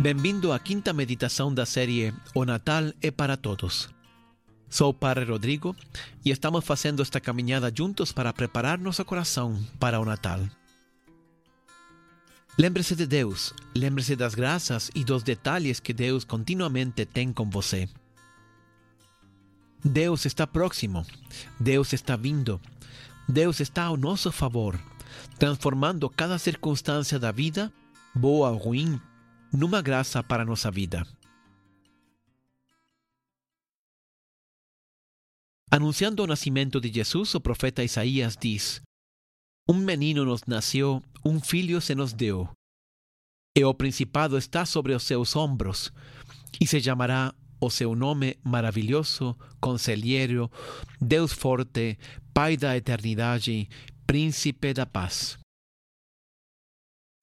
Bem-vindo à quinta meditação da série O Natal é para Todos. Sou o Padre Rodrigo e estamos fazendo esta caminhada juntos para preparar nosso coração para o Natal. Lembre-se de Deus, lembre-se das graças e dos detalhes que Deus continuamente tem com você. Deus está próximo, Deus está vindo, Deus está ao nosso favor, transformando cada circunstância da vida, boa ou ruim, numa graça para nossa vida. Anunciando o nascimento de Jesus, o profeta Isaías diz: Um menino nos nasceu, um filho se nos deu. E o principado está sobre os seus ombros, e se chamará o seu nome maravilhoso, Conselheiro, Deus forte, Pai da eternidade, Príncipe da paz.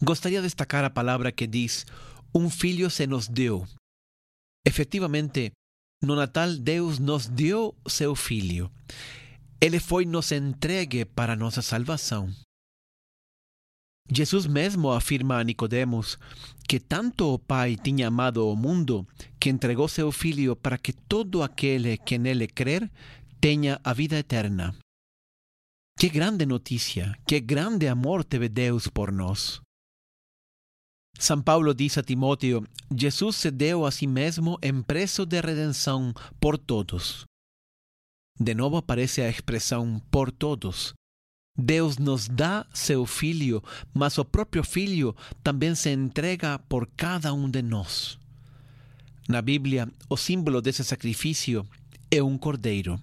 Gostaria de destacar a palavra que diz: Um filho se nos deu. Efetivamente, no Natal, Deus nos deu seu filho. Ele foi nos entregue para nossa salvação. Jesus mesmo afirma a Nicodemos que tanto o Pai tinha amado o mundo que entregou seu filho para que todo aquele que nele crer tenha a vida eterna. Que grande notícia, que grande amor teve Deus por nós. São Paulo diz a Timóteo: Jesus se deu a si mesmo em preço de redenção por todos. De novo aparece a expressão por todos. Deus nos dá seu Filho, mas o próprio Filho também se entrega por cada um de nós. Na Bíblia, o símbolo desse sacrifício é um cordeiro.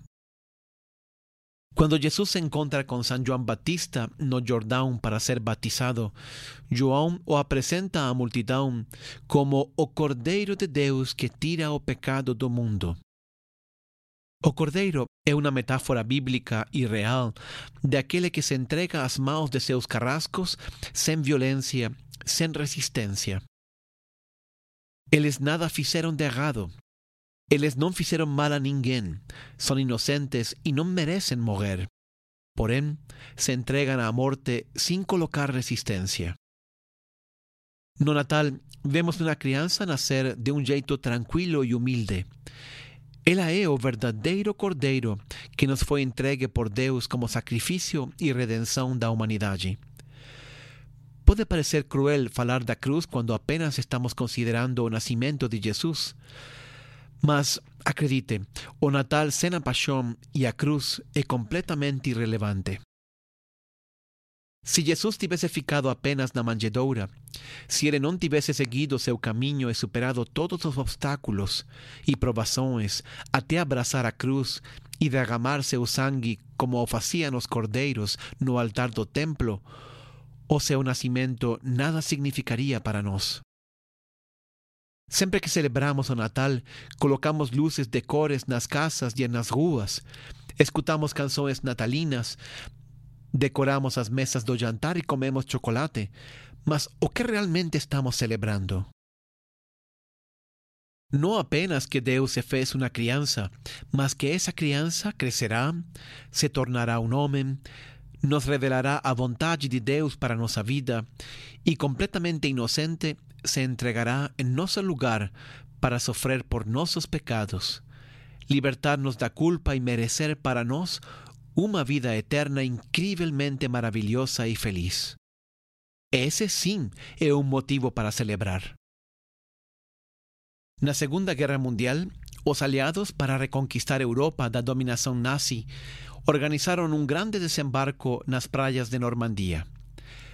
Quando Jesus se encontra com São João Batista no Jordão para ser batizado, João o apresenta à multidão como o Cordeiro de Deus que tira o pecado do mundo. O cordeiro é uma metáfora bíblica e real daquele que se entrega às mãos de seus carrascos sem violência, sem resistência. Eles nada fizeram de errado. Eles não fizeram mal a ninguém. São inocentes e não merecem morrer. Porém, se entregam à morte sem colocar resistência. No Natal, vemos uma criança nascer de um jeito tranquilo e humilde. Ela é o verdadeiro Cordeiro que nos foi entregue por Deus como sacrifício e redenção da humanidade. Pode parecer cruel falar da cruz quando apenas estamos considerando o nascimento de Jesus. Mas, acredite, o Natal sem a paixão e a cruz é completamente irrelevante. Se Jesus tivesse ficado apenas na manjedoura, se ele não tivesse seguido seu caminho e superado todos os obstáculos e provações até abraçar a cruz e derramar seu sangue como o faziam os cordeiros no altar do templo, o seu nascimento nada significaria para nós. Sempre que celebramos o Natal, colocamos luzes de cores nas casas e nas ruas, escutamos canções natalinas, decoramos as mesas do jantar e comemos chocolate, mas o que realmente estamos celebrando? Não apenas que Deus se fez uma criança, mas que essa criança crescerá, se tornará um homem, nos revelará a vontade de Deus para nossa vida e, completamente inocente, se entregará em nosso lugar para sofrer por nossos pecados, libertar-nos da culpa e merecer para nós uma vida eterna incrivelmente maravilhosa e feliz. Esse sim é um motivo para celebrar. Na Segunda Guerra Mundial, os aliados, para reconquistar Europa da dominação nazi, organizaram um grande desembarco nas praias de Normandia.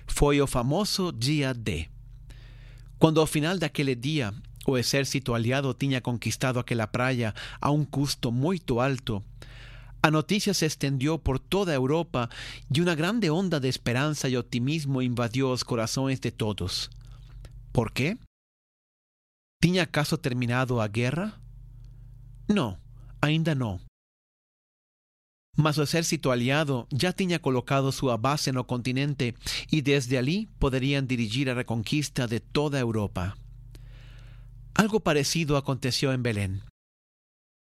Foi o famoso Dia D. Quando ao final daquele dia o exército aliado tinha conquistado aquela praia a um custo muito alto, a noticia se extendió por toda Europa y una grande onda de esperanza y optimismo invadió los corazones de todos. ¿Por qué? ¿Tinha acaso terminado a guerra? No, ainda no. Mas o exército aliado ya tinha colocado su base no continente y desde allí podrían dirigir a reconquista de toda Europa. Algo parecido aconteció en Belén.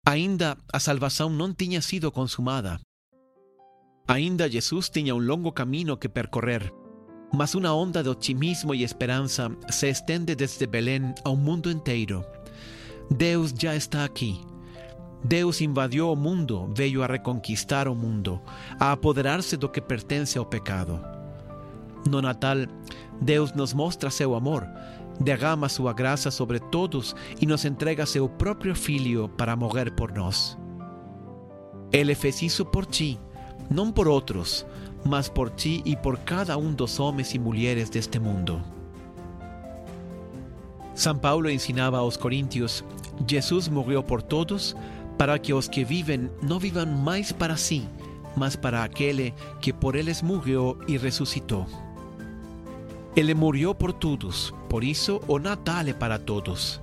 Ainda a salvação não tinha sido consumada. Ainda Jesus tinha um longo caminho que percorrer. mas una onda de optimismo y esperanza se extiende desde Belén a un mundo entero. Deus ya está aquí. Deus invadió o mundo, veio a reconquistar o mundo, a apoderarse do que pertence ao pecado. No Natal, Deus nos mostra seu amor, derrama sua graça sobre todos e nos entrega seu próprio Filho para morrer por nós. Ele fez por ti, não por outros, mas por ti e por cada um dos homens e mulheres deste mundo. São Paulo ensinava aos coríntios: Jesus morreu por todos, para que os que vivem não vivam mais para si, mas para aquele que por eles morreu e ressuscitou. Ele morreu por todos, por isso o Natal é para todos.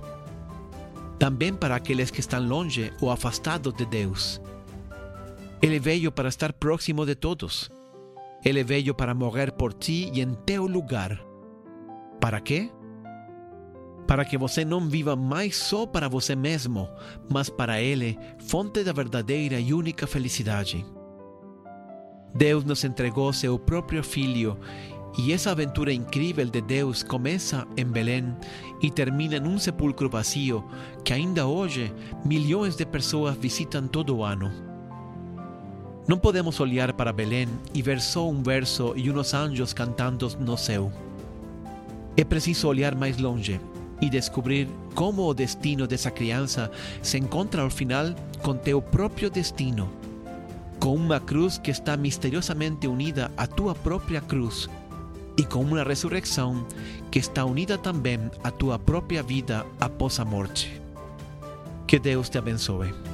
Também para aqueles que estão longe ou afastados de Deus. Ele veio para estar próximo de todos. Ele veio para morrer por ti e em teu lugar. Para quê? Para que você não viva mais só para você mesmo, mas para Ele, fonte da verdadeira e única felicidade. Deus nos entregou seu próprio Filho e essa aventura incrível de Deus começa em Belém e termina num sepulcro vazio que ainda hoje milhões de pessoas visitam todo ano. Não podemos olhar para Belém e ver só um verso e uns anjos cantando no céu. É preciso olhar mais longe e descobrir como o destino dessa criança se encontra ao final com teu próprio destino, com uma cruz que está misteriosamente unida à tua própria cruz e com uma ressurreição que está unida também à tua própria vida após a morte. Que Deus te abençoe.